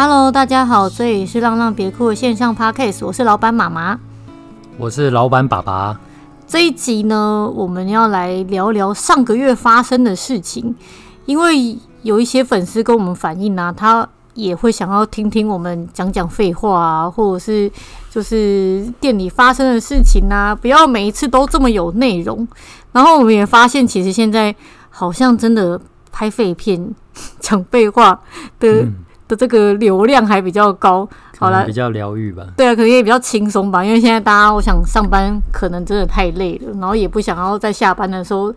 Hello，大家好，这里是浪浪别哭的线上 Podcast，我是老板妈妈，我是老板爸爸。这一集呢，我们要来聊聊上个月发生的事情，因为有一些粉丝跟我们反映啊，他也会想要听听我们讲讲废话啊，或者是就是店里发生的事情啊，不要每一次都这么有内容。然后我们也发现，其实现在好像真的拍废片讲废话的。嗯的这个流量还比较高，好了，比较疗愈吧。对啊，可能也比较轻松吧，因为现在大家，我想上班可能真的太累了，然后也不想要在下班的时候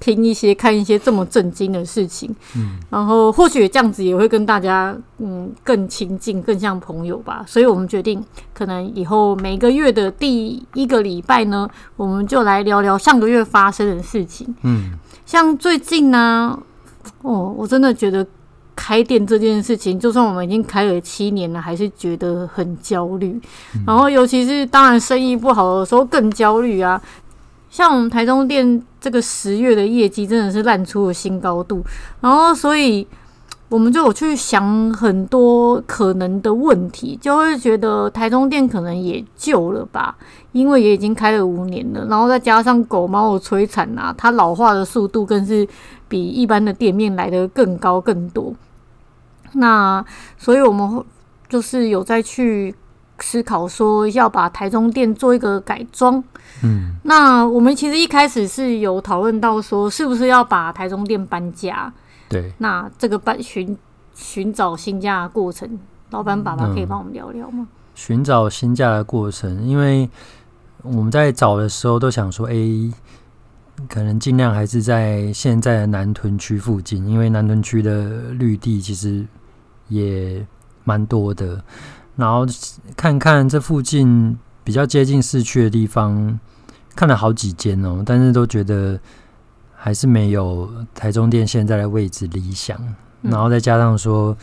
听一些、看一些这么震惊的事情。嗯，然后或许这样子也会跟大家嗯更亲近、更像朋友吧。所以我们决定，可能以后每个月的第一个礼拜呢，我们就来聊聊上个月发生的事情。嗯，像最近呢，哦，我真的觉得。开店这件事情，就算我们已经开了七年了，还是觉得很焦虑。然后，尤其是当然生意不好的时候更焦虑啊。像我们台中店这个十月的业绩真的是烂出了新高度。然后，所以我们就有去想很多可能的问题，就会觉得台中店可能也旧了吧，因为也已经开了五年了。然后再加上狗猫的摧残啊，它老化的速度更是比一般的店面来的更高更多。那所以我们会就是有在去思考说要把台中店做一个改装。嗯，那我们其实一开始是有讨论到说，是不是要把台中店搬家？对，那这个搬寻寻找新家的过程，老板爸爸可以帮我们聊聊吗？寻找新家的过程，因为我们在找的时候都想说，哎，可能尽量还是在现在的南屯区附近，因为南屯区的绿地其实。也蛮多的，然后看看这附近比较接近市区的地方，看了好几间哦，但是都觉得还是没有台中店现在的位置理想。然后再加上说，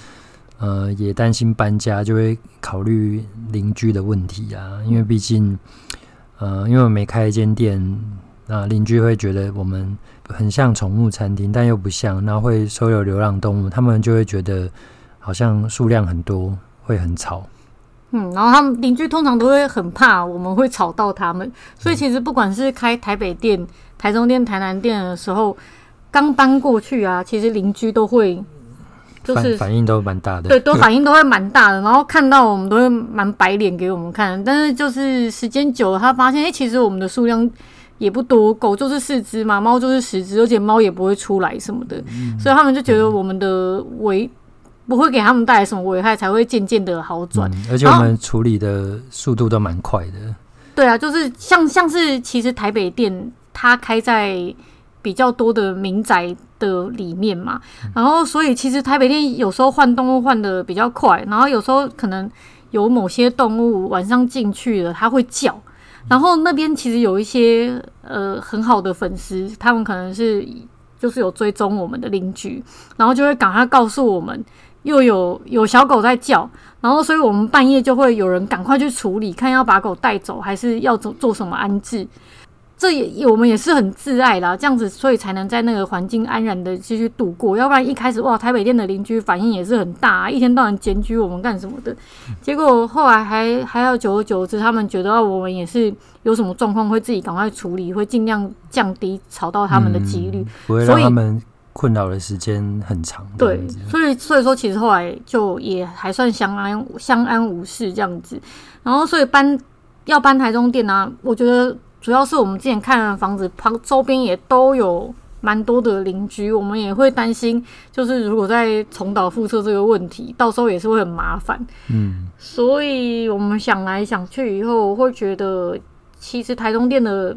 呃，也担心搬家就会考虑邻居的问题啊，因为毕竟，呃，因为我没开一间店，那邻居会觉得我们很像宠物餐厅，但又不像，然后会收留流浪动物，他们就会觉得。好像数量很多，会很吵。嗯，然后他们邻居通常都会很怕我们会吵到他们，所以其实不管是开台北店、台中店、台南店的时候，刚搬过去啊，其实邻居都会就是反，反应都蛮大的，对，都 反应都会蛮大的。然后看到我们都会蛮白脸给我们看，但是就是时间久了，他发现哎、欸，其实我们的数量也不多，狗就是四只嘛，猫就是十只，而且猫也不会出来什么的，嗯、所以他们就觉得我们的围。不会给他们带来什么危害，才会渐渐的好转、嗯。而且我们处理的速度都蛮快的。对啊，就是像像是其实台北店它开在比较多的民宅的里面嘛，嗯、然后所以其实台北店有时候换动物换的比较快，然后有时候可能有某些动物晚上进去了，它会叫，然后那边其实有一些呃很好的粉丝，他们可能是就是有追踪我们的邻居，然后就会赶快告诉我们。又有有小狗在叫，然后所以我们半夜就会有人赶快去处理，看要把狗带走还是要做做什么安置。这也我们也是很自爱啦，这样子所以才能在那个环境安然的继续度过。要不然一开始哇，台北店的邻居反应也是很大，一天到晚检举我们干什么的。结果后来还还要久而久之，他们觉得我们也是有什么状况会自己赶快处理，会尽量降低吵到他们的几率，嗯，不会让他们。困扰的时间很长，对，所以所以说其实后来就也还算相安相安无事这样子，然后所以搬要搬台中店呢、啊，我觉得主要是我们之前看的房子旁周边也都有蛮多的邻居，我们也会担心，就是如果再重蹈覆辙这个问题，到时候也是会很麻烦，嗯，所以我们想来想去以后，我会觉得其实台中店的。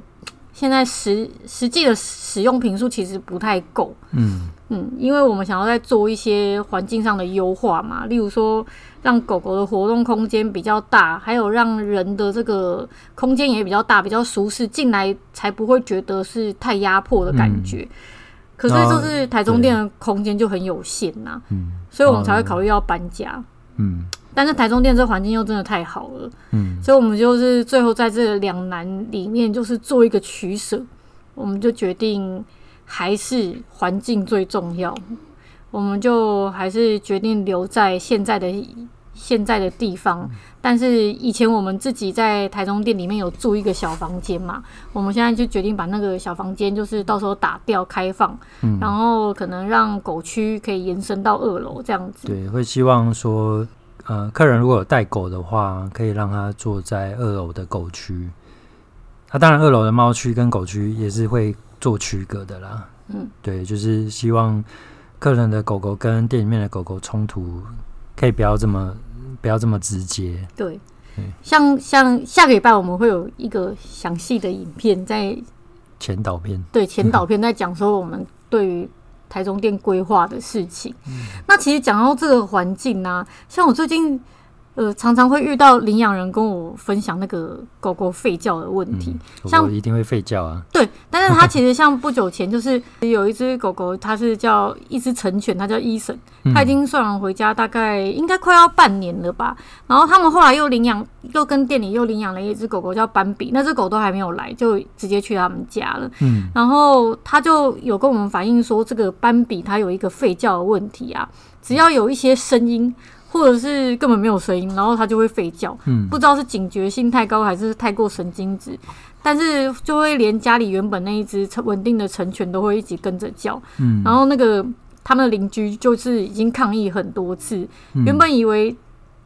现在实实际的使用频数其实不太够，嗯。嗯，因为我们想要再做一些环境上的优化嘛，例如说让狗狗的活动空间比较大，还有让人的这个空间也比较大，比较舒适，进来才不会觉得是太压迫的感觉。嗯、可是就是台中店的空间就很有限呐、啊，嗯，所以我们才会考虑要搬家，嗯。但是台中店这环境又真的太好了，嗯，所以我们就是最后在这两难里面，就是做一个取舍，我们就决定还是环境最重要，我们就还是决定留在现在的现在的地方，但是以前我们自己在台中店里面有住一个小房间嘛，我们现在就决定把那个小房间就是到时候打掉开放，嗯，然后可能让狗区可以延伸到二楼这样子。对，会希望说，呃，客人如果有带狗的话，可以让他坐在二楼的狗区。那、啊、当然，二楼的猫区跟狗区也是会做区隔的啦。嗯，对，就是希望客人的狗狗跟店里面的狗狗冲突可以不要这么。不要这么直接。对，像像下个礼拜我们会有一个详细的影片在前导片，对前导片在讲说我们对于台中店规划的事情。嗯、那其实讲到这个环境呢、啊，像我最近。呃，常常会遇到领养人跟我分享那个狗狗吠叫的问题，像一定会吠叫啊。对，但是它其实像不久前就是有一只狗狗，它是叫一只成犬，它叫伊森，它已经送养回家，大概应该快要半年了吧。然后他们后来又领养，又跟店里又领养了一只狗狗叫斑比，那只狗都还没有来，就直接去他们家了。嗯，然后他就有跟我们反映说，这个斑比它有一个吠叫的问题啊，只要有一些声音。或者是根本没有声音，然后它就会吠叫，嗯，不知道是警觉性太高还是太过神经质，但是就会连家里原本那一只稳定的成犬都会一起跟着叫，嗯，然后那个他们的邻居就是已经抗议很多次，嗯，原本以为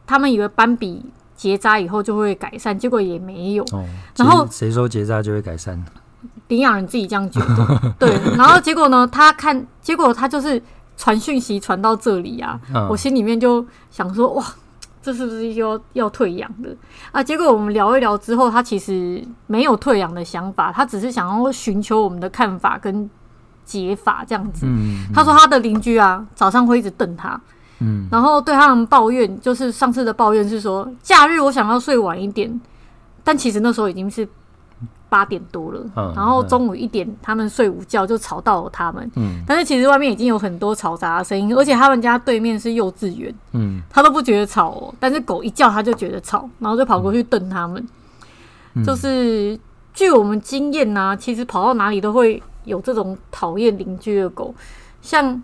他们以为斑比结扎以后就会改善，结果也没有，哦，然后谁说结扎就会改善？领养人自己这样觉得，对，然后结果呢，他看结果他就是。传讯息传到这里啊，嗯、我心里面就想说，哇，这是不是又要，要退养的啊？结果我们聊一聊之后，他其实没有退养的想法，他只是想要寻求我们的看法跟解法这样子。嗯嗯、他说他的邻居啊，早上会一直瞪他，嗯，然后对他们抱怨，就是上次的抱怨是说，假日我想要睡晚一点，但其实那时候已经是。八点多了，嗯、然后中午一点，他们睡午觉就吵到了他们。嗯，但是其实外面已经有很多嘈杂的声音，而且他们家对面是幼稚园。嗯，他都不觉得吵哦，但是狗一叫他就觉得吵，然后就跑过去瞪他们。嗯、就是据我们经验呢、啊，其实跑到哪里都会有这种讨厌邻居的狗，像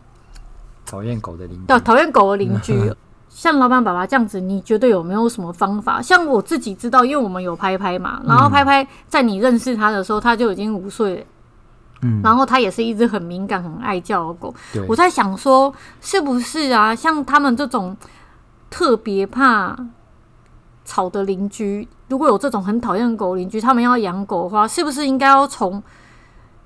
讨厌狗的邻居，对，讨厌狗的邻居。像老板爸爸这样子，你觉得有没有什么方法？像我自己知道，因为我们有拍拍嘛，然后拍拍在你认识他的时候，他就已经五岁了，嗯，然后他也是一只很敏感、很爱叫的狗。我在想说，是不是啊？像他们这种特别怕吵的邻居，如果有这种很讨厌狗邻居，他们要养狗的话，是不是应该要从？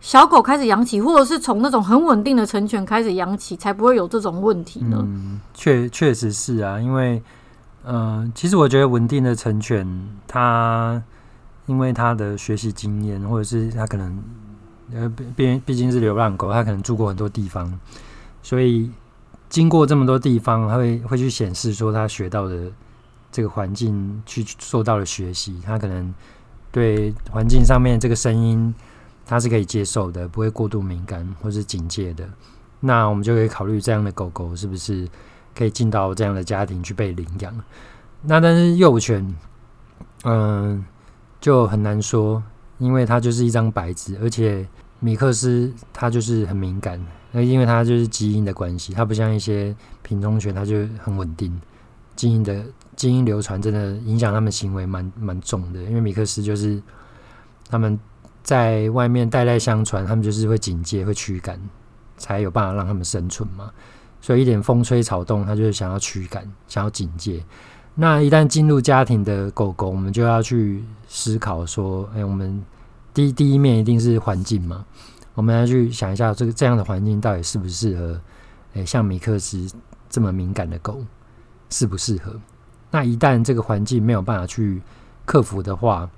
小狗开始养起，或者是从那种很稳定的成犬开始养起，才不会有这种问题呢？嗯，确确实是啊，因为，嗯、其实我觉得稳定的成犬，它因为它的学习经验，或者是它可能，呃，毕毕竟是流浪狗，它可能住过很多地方，所以经过这么多地方，它会会去显示说它学到的这个环境去做到了学习，它可能对环境上面这个声音。它是可以接受的，不会过度敏感或是警戒的。那我们就可以考虑这样的狗狗是不是可以进到这样的家庭去被领养。那但是幼犬，嗯、就很难说，因为它就是一张白纸，而且米克斯它就是很敏感，那因为它就是基因的关系，它不像一些品种犬，它就很稳定。基因的基因流传真的影响它们行为蛮蛮重的，因为米克斯就是他们。在外面代代相传，他们就是会警戒、会驱赶，才有办法让他们生存嘛。所以一点风吹草动，他就是想要驱赶、想要警戒。那一旦进入家庭的狗狗，我们就要去思考说：哎、我们第一第一面一定是环境嘛。我们要去想一下，这个这样的环境到底适不适合？哎、像米克斯这么敏感的狗，适不适合？那一旦这个环境没有办法去克服的话，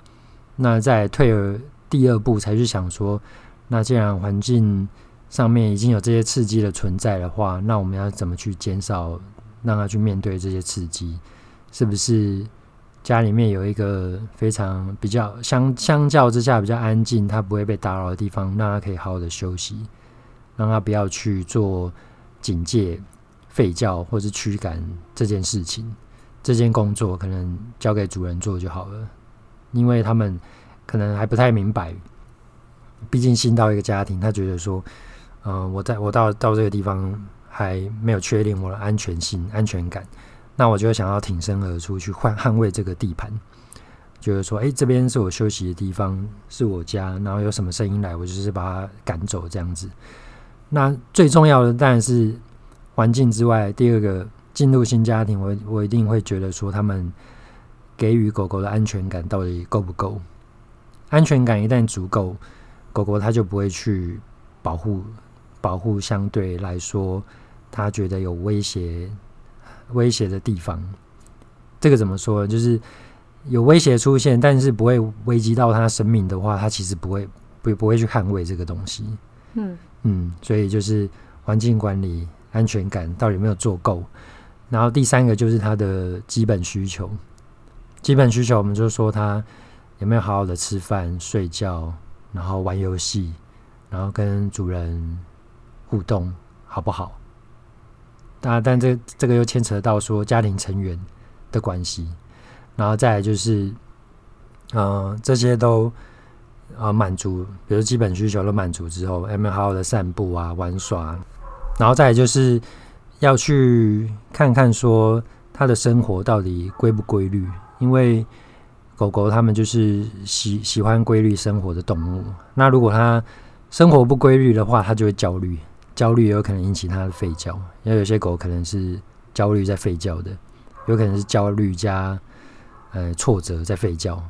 那在退而。第二步才去想说，那既然环境上面已经有这些刺激的存在的话，那我们要怎么去减少让他去面对这些刺激？是不是家里面有一个非常比较相相较之下比较安静，他不会被打扰的地方，让他可以好好的休息，让他不要去做警戒、吠叫或是驱赶这件事情。这件工作可能交给主人做就好了，因为他们。可能还不太明白，毕竟新到一个家庭，他觉得说，嗯、呃，我在我到到这个地方还没有确定我的安全性、安全感，那我就想要挺身而出去换捍卫这个地盘，就是说，哎，这边是我休息的地方，是我家，然后有什么声音来，我就是把它赶走这样子。那最重要的当然是环境之外，第二个进入新家庭，我我一定会觉得说，他们给予狗狗的安全感到底够不够？安全感一旦足够，狗狗它就不会去保护保护相对来说，它觉得有威胁。威胁的地方，这个怎么说呢？就是有威胁出现，但是不会危及到它生命的话，它其实不会不不会去捍卫这个东西。嗯嗯，所以就是环境管理、安全感到底有没有做够？然后第三个就是它的基本需求，基本需求我们就说他有没有好好的吃饭、睡觉，然后玩游戏，然后跟主人互动好不好？那，但这这个又牵扯到说家庭成员的关系，然后再来就是，呃，这些都呃满足，比如基本需求都满足之后，有没有好好的散步啊、玩耍？然后再来就是要去看看说他的生活到底规不规律，因为狗狗它们就是喜喜欢规律生活的动物。那如果它生活不规律的话，它就会焦虑。焦虑有可能引起它的吠叫，因为有些狗可能是焦虑在吠叫的，有可能是焦虑加呃挫折在吠叫，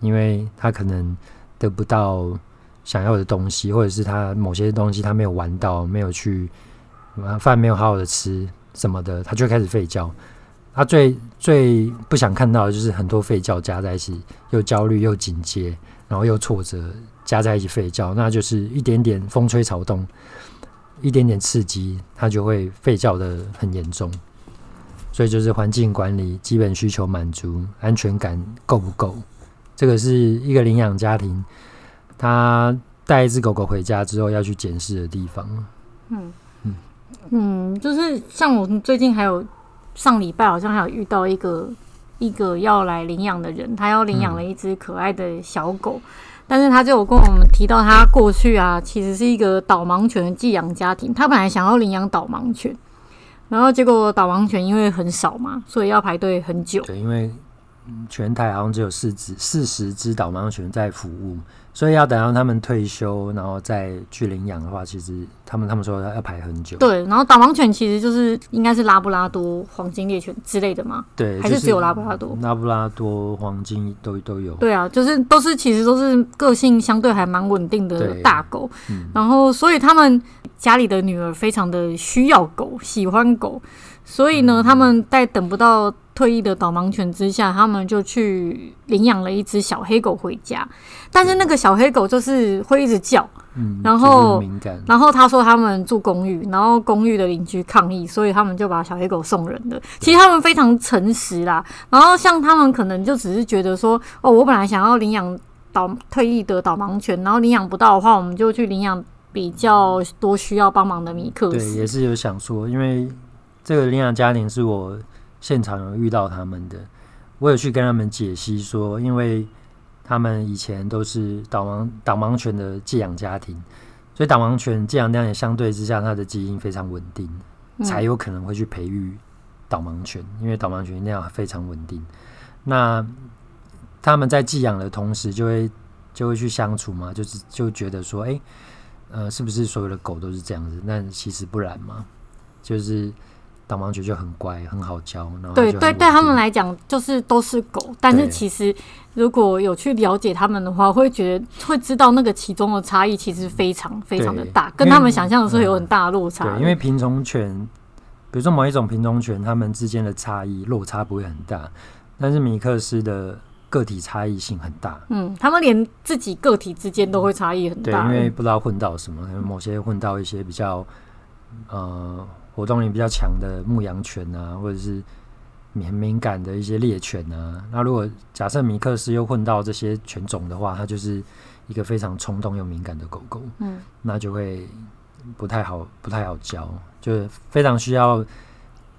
因为它可能得不到想要的东西，或者是它某些东西它没有玩到，没有去饭没有好好的吃什么的，它就开始吠叫。它最最不想看到的就是很多吠叫加在一起，又焦虑又紧接，然后又挫折加在一起吠叫，那就是一点点风吹草动。一点点刺激，他就会吠叫的很严重，所以就是环境管理、基本需求满足、安全感够不够，这个是一个领养家庭他带一只狗狗回家之后要去检视的地方。嗯嗯嗯，就是像我最近还有上礼拜好像还有遇到一个一个要来领养的人，他要领养了一只可爱的小狗。嗯但是他就有跟我们提到，他过去啊，其实是一个导盲犬的寄养家庭。他本来想要领养导盲犬，然后结果导盲犬因为很少嘛，所以要排队很久。对，因为全台好像只有四只、四十只导盲犬在服务。所以要等到他们退休，然后再去领养的话，其实他们他们说要排很久。对，然后导盲犬其实就是应该是拉布拉多、黄金猎犬之类的嘛。对，还是只有拉布拉多？拉布拉多、黄金都都有。对啊，就是都是其实都是个性相对还蛮稳定的大狗。嗯。然后，所以他们家里的女儿非常的需要狗，喜欢狗，所以呢，嗯、他们在等不到。退役的导盲犬之下，他们就去领养了一只小黑狗回家。但是那个小黑狗就是会一直叫，嗯，然后敏感。然后他说他们住公寓，然后公寓的邻居抗议，所以他们就把小黑狗送人了。其实他们非常诚实啦。然后像他们可能就只是觉得说，哦，我本来想要领养导退役的导盲犬，然后领养不到的话，我们就去领养比较多需要帮忙的米克斯。对，也是有想说，因为这个领养家庭是我。现场有遇到他们的，我有去跟他们解析说，因为他们以前都是导盲导盲犬的寄养家庭，所以导盲犬寄养量也相对之下，它的基因非常稳定，才有可能会去培育导盲犬，因为导盲犬那样非常稳定。那他们在寄养的同时，就会就会去相处嘛，就是就觉得说，哎、欸，呃，是不是所有的狗都是这样子？那其实不然嘛，就是。导盲犬就很乖，很好教。然后对对，对他们来讲就是都是狗，但是其实如果有去了解他们的话，会觉得会知道那个其中的差异其实非常非常的大，跟他们想象的时候有很大的落差。对，因为品种犬，比如说某一种品种犬，它们之间的差异落差不会很大，但是米克斯的个体差异性很大。嗯，他们连自己个体之间都会差异很大，对，因为不知道混到什么，某些混到一些比较呃。活动力比较强的牧羊犬啊，或者是敏敏感的一些猎犬啊。那如果假设米克斯又混到这些犬种的话，它就是一个非常冲动又敏感的狗狗。嗯，那就会不太好，不太好教，就是非常需要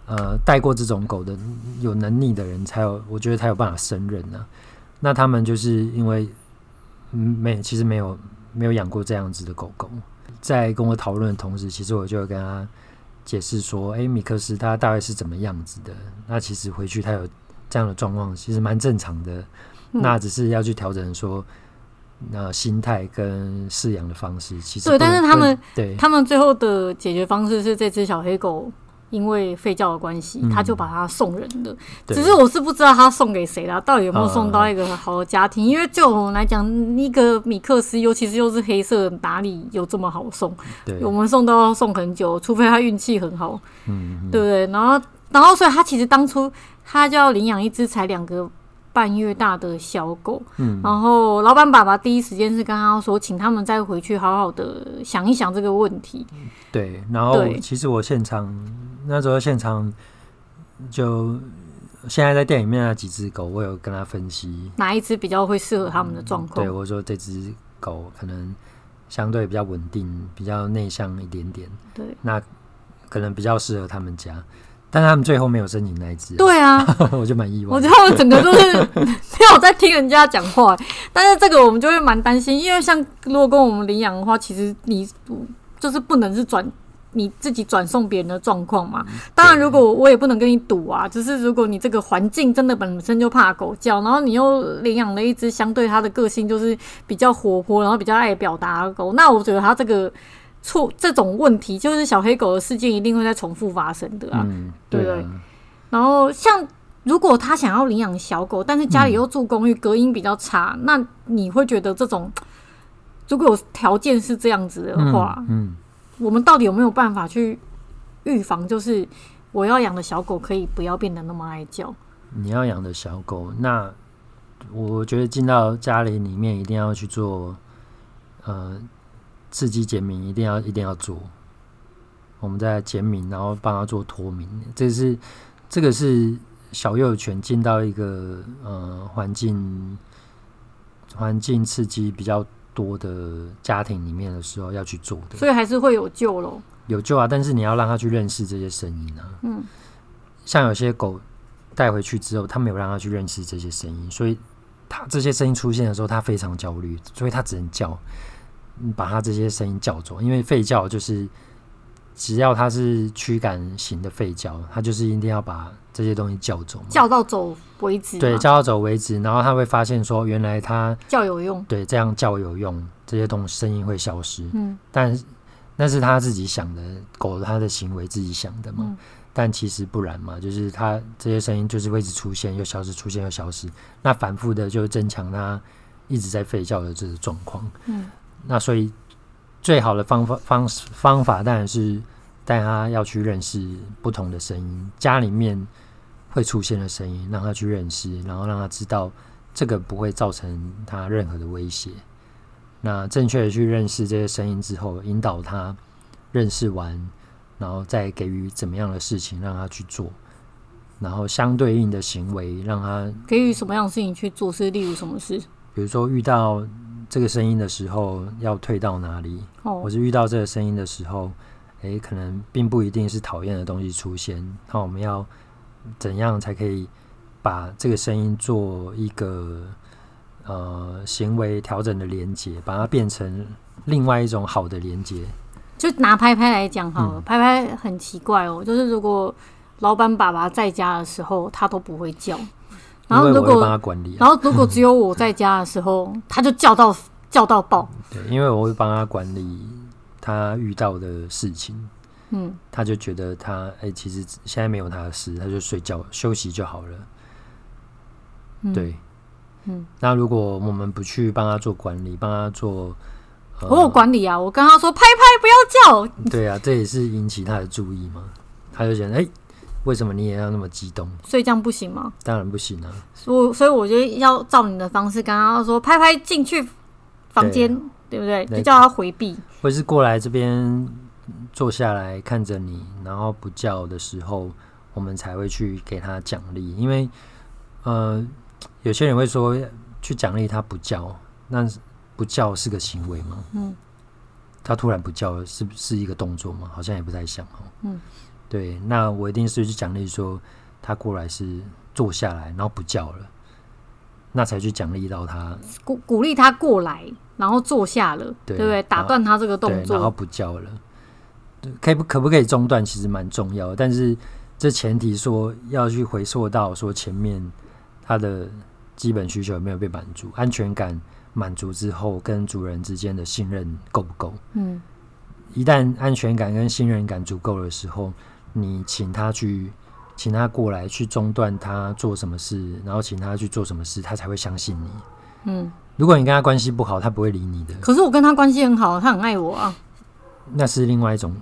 呃带过这种狗的有能力的人才有，我觉得才有办法胜任呢。那他们就是因为嗯没其实没有没有养过这样子的狗狗，在跟我讨论的同时，其实我就跟他。解释说，哎、欸，米克斯他大概是怎么样子的？那其实回去他有这样的状况，其实蛮正常的。嗯、那只是要去调整说，那心态跟饲养的方式，其实对。但是他们对他们最后的解决方式是这只小黑狗。因为废教的关系，他就把它送人了。嗯、只是我是不知道他送给谁了，到底有没有送到一个好的家庭？嗯、因为就我们来讲，一个米克斯，尤其是又是黑色，哪里有这么好送？对，我们送都要送很久，除非他运气很好，嗯，对不对？然后，然后，所以他其实当初他就要领养一只才两个。半月大的小狗，嗯，然后老板爸爸第一时间是跟他说，请他们再回去好好的想一想这个问题。对，然后其实我现场那时候现场就现在在店里面那几只狗，我有跟他分析哪一只比较会适合他们的状况。对，我说这只狗可能相对比较稳定，比较内向一点点。对，那可能比较适合他们家。但他们最后没有申请那一只，对啊，我就蛮意外。我觉得他们整个都是 没有在听人家讲话，但是这个我们就会蛮担心，因为像如果跟我们领养的话，其实你就是不能是转你自己转送别人的状况嘛。当然，如果我也不能跟你赌啊，就是如果你这个环境真的本身就怕狗叫，然后你又领养了一只相对它的个性就是比较活泼，然后比较爱表达的狗，那我觉得它这个。错，这种问题就是小黑狗的事件一定会再重复发生的啊，嗯、对不对？然后像如果他想要领养小狗，但是家里又住公寓，嗯、隔音比较差，那你会觉得这种如果有条件是这样子的话，嗯，嗯我们到底有没有办法去预防？就是我要养的小狗可以不要变得那么爱叫。你要养的小狗，那我觉得进到家里里面一定要去做，呃。刺激减敏一定要一定要做，我们在减敏，然后帮他做脱敏。这是这个是小幼犬进到一个呃环境环境刺激比较多的家庭里面的时候要去做的，所以还是会有救咯。有救啊！但是你要让他去认识这些声音啊。嗯，像有些狗带回去之后，他没有让他去认识这些声音，所以他这些声音出现的时候，他非常焦虑，所以他只能叫。把它这些声音叫走，因为吠叫就是只要它是驱赶型的吠叫，它就是一定要把这些东西叫走，叫到走为止。对，叫到走为止，然后他会发现说，原来它叫有用。对，这样叫有用，这些东西声音会消失。嗯，但那是他自己想的，狗它的行为自己想的嘛。嗯，但其实不然嘛，就是它这些声音就是会一直出现又消失，出现又消失，那反复的就增强它一直在吠叫的这个状况。嗯。那所以最好的方法方方法当然是带他要去认识不同的声音，家里面会出现的声音，让他去认识，然后让他知道这个不会造成他任何的威胁。那正确的去认识这些声音之后，引导他认识完，然后再给予怎么样的事情让他去做，然后相对应的行为让他给予什么样的事情去做，是例如什么事？比如说遇到。这个声音的时候要退到哪里？哦，我是遇到这个声音的时候，诶，可能并不一定是讨厌的东西出现。那我们要怎样才可以把这个声音做一个呃行为调整的连接，把它变成另外一种好的连接？就拿拍拍来讲好了，嗯，拍拍很奇怪哦，就是如果老板爸爸在家的时候，他都不会叫。然后如果，然后如果只有我在家的时候，他就叫到叫到爆。对，因为我会帮他管理他遇到的事情。嗯，他就觉得他哎、欸，其实现在没有他的事，他就睡觉休息就好了。嗯、对，嗯。那如果我们不去帮他做管理，帮他做，呃、我有管理啊，我跟他说拍拍不要叫。对啊，这也是引起他的注意嘛。他就觉得哎。欸为什么你也要那么激动？所以这样不行吗？当然不行啊！我所以我就要照你的方式，刚刚说拍拍进去房间，对，对不对？就叫他回避，或是过来这边坐下来看着你，然后不叫的时候，我们才会去给他奖励。因为呃，有些人会说去奖励他不叫，那不叫是个行为吗？嗯，他突然不叫是不是一个动作吗？好像也不太像哦。嗯。对，那我一定是去奖励说他过来是坐下来，然后不叫了，那才去奖励到他，鼓鼓励他过来，然后坐下了，对，对不对？打断他这个动作，然后不叫了。可以不可不可以中断，其实蛮重要的。但是这前提说要去回溯到说前面他的基本需求有没有被满足，安全感满足之后，跟主人之间的信任够不够？嗯，一旦安全感跟信任感足够的时候，你请他去，请他过来去中断他做什么事，然后请他去做什么事，他才会相信你。嗯，如果你跟他关系不好，他不会理你的。可是我跟他关系很好，他很爱我啊。那是另外一种，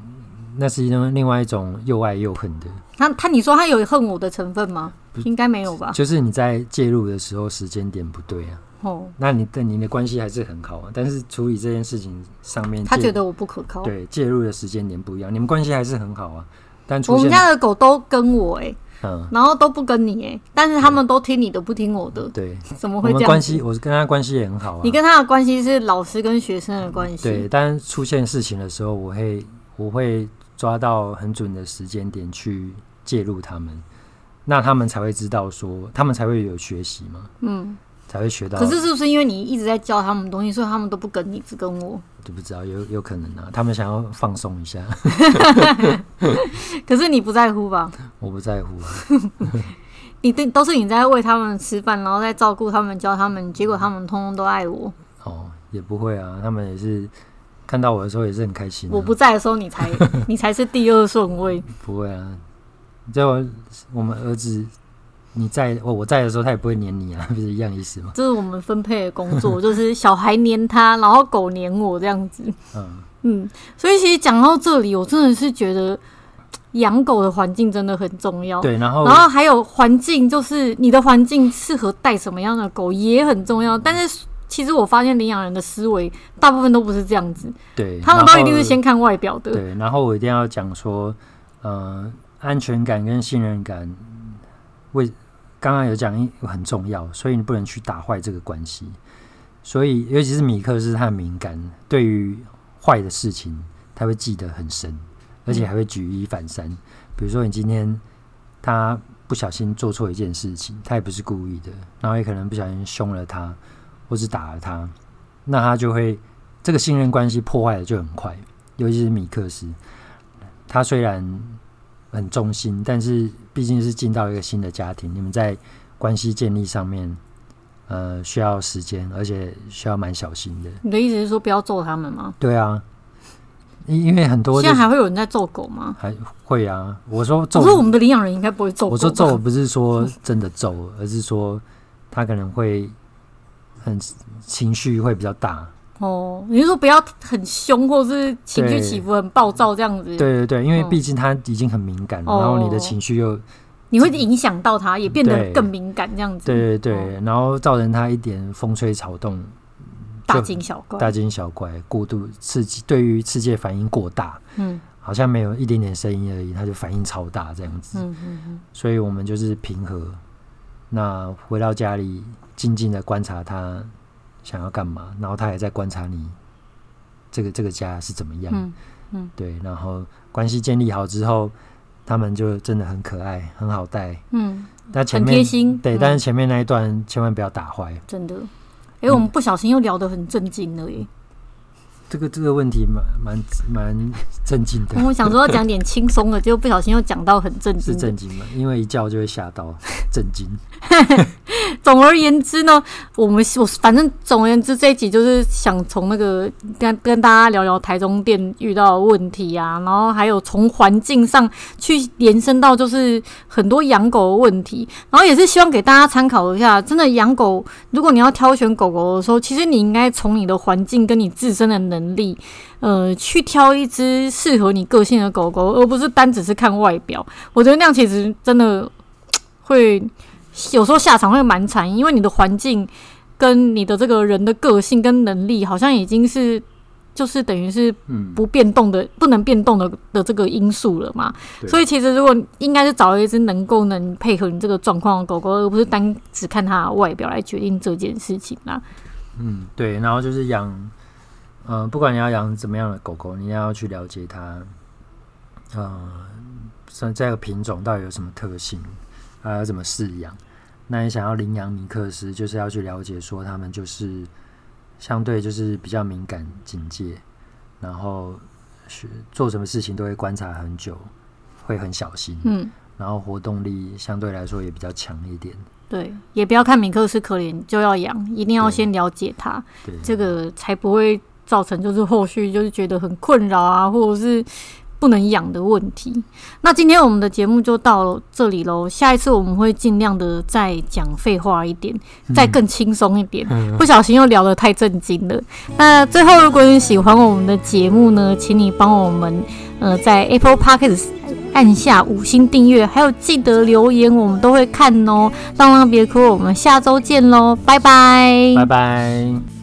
那是另另外一种又爱又恨的。他他，你说他有恨我的成分吗？应该没有吧？就是你在介入的时候时间点不对啊。哦，那你的你的关系还是很好啊，但是处理这件事情上面，他觉得我不可靠。对，介入的时间点不一样，你们关系还是很好啊。但我们家的狗都跟我哎、欸。嗯，然后都不跟你哎，但是他们都听你的，不听我的。对，怎么会这样？关系，我跟他关系也很好啊。你跟他的关系是老师跟学生的关系。对，但出现事情的时候，我会我会抓到很准的时间点去介入他们，那他们才会知道说，他们才会有学习嘛。嗯。才会学到。可是是不是因为你一直在教他们东西，所以他们都不跟你，只跟我？都不知道，有有可能啊。他们想要放松一下。可是你不在乎吧？我不在乎啊。你都都是你在喂他们吃饭，然后在照顾他们、教他们，结果他们通通都爱我。哦，也不会啊。他们也是看到我的时候也是很开心啊。我不在的时候，你才 你才是第二顺位。不会啊，在我我们儿子。你在我我在的时候，他也不会黏你啊，不是一样意思吗？这是我们分配的工作，就是小孩黏他，然后狗黏我这样子。嗯嗯，所以其实讲到这里，我真的是觉得养狗的环境真的很重要。对，然后然后还有环境，就是你的环境适合带什么样的狗也很重要。但是其实我发现领养人的思维大部分都不是这样子，对，他们都一定是先看外表的。对，然后我一定要讲说，呃，安全感跟信任感为。刚刚有讲很重要，所以你不能去打坏这个关系。所以，尤其是米克斯，他很敏感，对于坏的事情，他会记得很深，而且还会举一反三。比如说，你今天他不小心做错一件事情，他也不是故意的，然后也可能不小心凶了他，或是打了他，那他就会这个信任关系破坏的就很快。尤其是米克斯，他虽然很忠心，但是。毕竟是进到一个新的家庭，你们在关系建立上面，呃，需要时间，而且需要蛮小心的。你的意思是说不要揍他们吗？对啊，因因为很多现在还会有人在揍狗吗？还会啊。我说揍，我说我们的领养人应该不会揍。我说揍不是说真的揍，而是说他可能会很情绪会比较大。哦，你是说不要很凶，或是情绪起伏很暴躁这样子？对对对，因为毕竟他已经很敏感，哦、然后你的情绪又你会影响到他，也变得更敏感这样子。对对对，哦、然后造成他一点风吹草动，大惊小怪，大惊小怪，过度刺激，对于刺激反应过大，嗯，好像没有一点点声音而已，他就反应超大这样子。嗯嗯嗯，所以我们就是平和，那回到家里静静的观察他。想要干嘛？然后他也在观察你，这个这个家是怎么样？嗯，嗯对。然后关系建立好之后，他们就真的很可爱，很好带。嗯，但前面心。对，但是前面那一段千万不要打坏。真的。哎，我们不小心又聊得很正经了耶。这个这个问题蛮蛮蛮震惊的。我想说要讲点轻松的，结果不小心又讲到很震惊。是震惊吗？因为一叫就会吓到，震惊。总而言之呢，我们我反正总而言之这一集就是想从那个跟跟大家聊聊台中店遇到的问题啊，然后还有从环境上去延伸到就是很多养狗的问题，然后也是希望给大家参考一下。真的养狗，如果你要挑选狗狗的时候，其实你应该从你的环境跟你自身的能力，呃，去挑一只适合你个性的狗狗，而不是单只是看外表。我觉得那样其实真的会有时候下场会蛮惨，因为你的环境跟你的这个人的个性跟能力，好像已经是就是等于是不变动的、嗯、不能变动的的这个因素了嘛。所以其实如果应该是找一只能够能配合你这个状况的狗狗，而不是单只看它的外表来决定这件事情啦。嗯，对，然后就是养。嗯、呃，不管你要养怎么样的狗狗，你要去了解它，呃，像这个品种到底有什么特性，还要怎么饲养。那你想要领养米克斯，就是要去了解说他们就是相对就是比较敏感、警戒，然后是做什么事情都会观察很久，会很小心，嗯，然后活动力相对来说也比较强一点。对，也不要看米克斯可怜就要养，一定要先了解他，这个才不会造成就是后续就是觉得很困扰啊，或者是。不能养的问题。那今天我们的节目就到这里喽。下一次我们会尽量的再讲废话一点，再更轻松一点。不小心又聊得太震惊了。那最后，如果你喜欢我们的节目呢，请你帮我们呃在 Apple Podcast 按下五星订阅，还有记得留言，我们都会看哦。浪浪别哭，我们下周见喽，拜拜，拜拜。